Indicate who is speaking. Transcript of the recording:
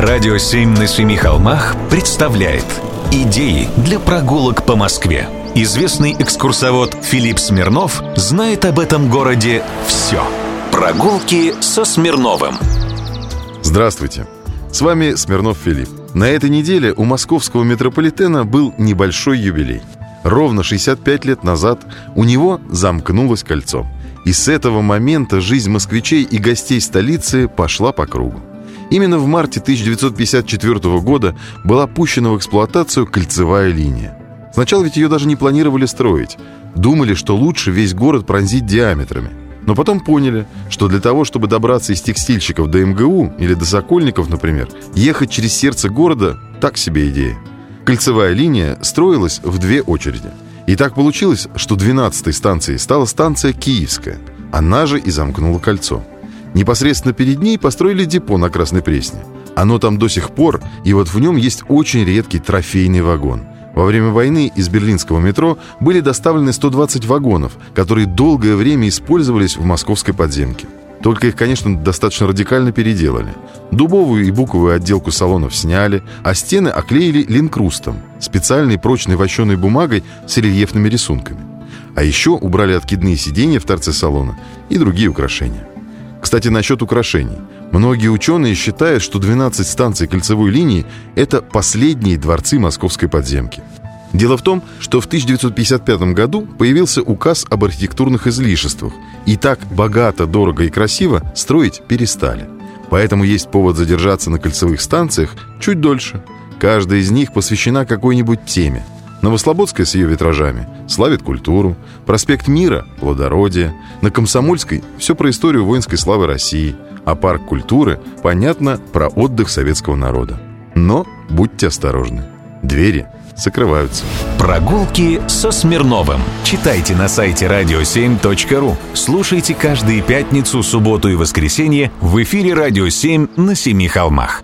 Speaker 1: Радио «Семь на семи холмах» представляет Идеи для прогулок по Москве. Известный экскурсовод Филипп Смирнов знает об этом городе все. Прогулки со Смирновым.
Speaker 2: Здравствуйте. С вами Смирнов Филипп. На этой неделе у московского метрополитена был небольшой юбилей. Ровно 65 лет назад у него замкнулось кольцо. И с этого момента жизнь москвичей и гостей столицы пошла по кругу. Именно в марте 1954 года была пущена в эксплуатацию кольцевая линия. Сначала ведь ее даже не планировали строить. Думали, что лучше весь город пронзить диаметрами. Но потом поняли, что для того, чтобы добраться из текстильщиков до МГУ или до Сокольников, например, ехать через сердце города – так себе идея. Кольцевая линия строилась в две очереди. И так получилось, что 12-й станцией стала станция Киевская. Она же и замкнула кольцо. Непосредственно перед ней построили депо на Красной Пресне. Оно там до сих пор, и вот в нем есть очень редкий трофейный вагон. Во время войны из берлинского метро были доставлены 120 вагонов, которые долгое время использовались в московской подземке. Только их, конечно, достаточно радикально переделали. Дубовую и буковую отделку салонов сняли, а стены оклеили линкрустом, специальной прочной вощеной бумагой с рельефными рисунками. А еще убрали откидные сиденья в торце салона и другие украшения. Кстати, насчет украшений. Многие ученые считают, что 12 станций кольцевой линии – это последние дворцы московской подземки. Дело в том, что в 1955 году появился указ об архитектурных излишествах, и так богато, дорого и красиво строить перестали. Поэтому есть повод задержаться на кольцевых станциях чуть дольше. Каждая из них посвящена какой-нибудь теме – Новослободская с ее витражами славит культуру, проспект Мира – плодородие, на Комсомольской – все про историю воинской славы России, а парк культуры – понятно про отдых советского народа. Но будьте осторожны, двери закрываются.
Speaker 1: Прогулки со Смирновым. Читайте на сайте radio7.ru. Слушайте каждые пятницу, субботу и воскресенье в эфире «Радио 7» на Семи холмах.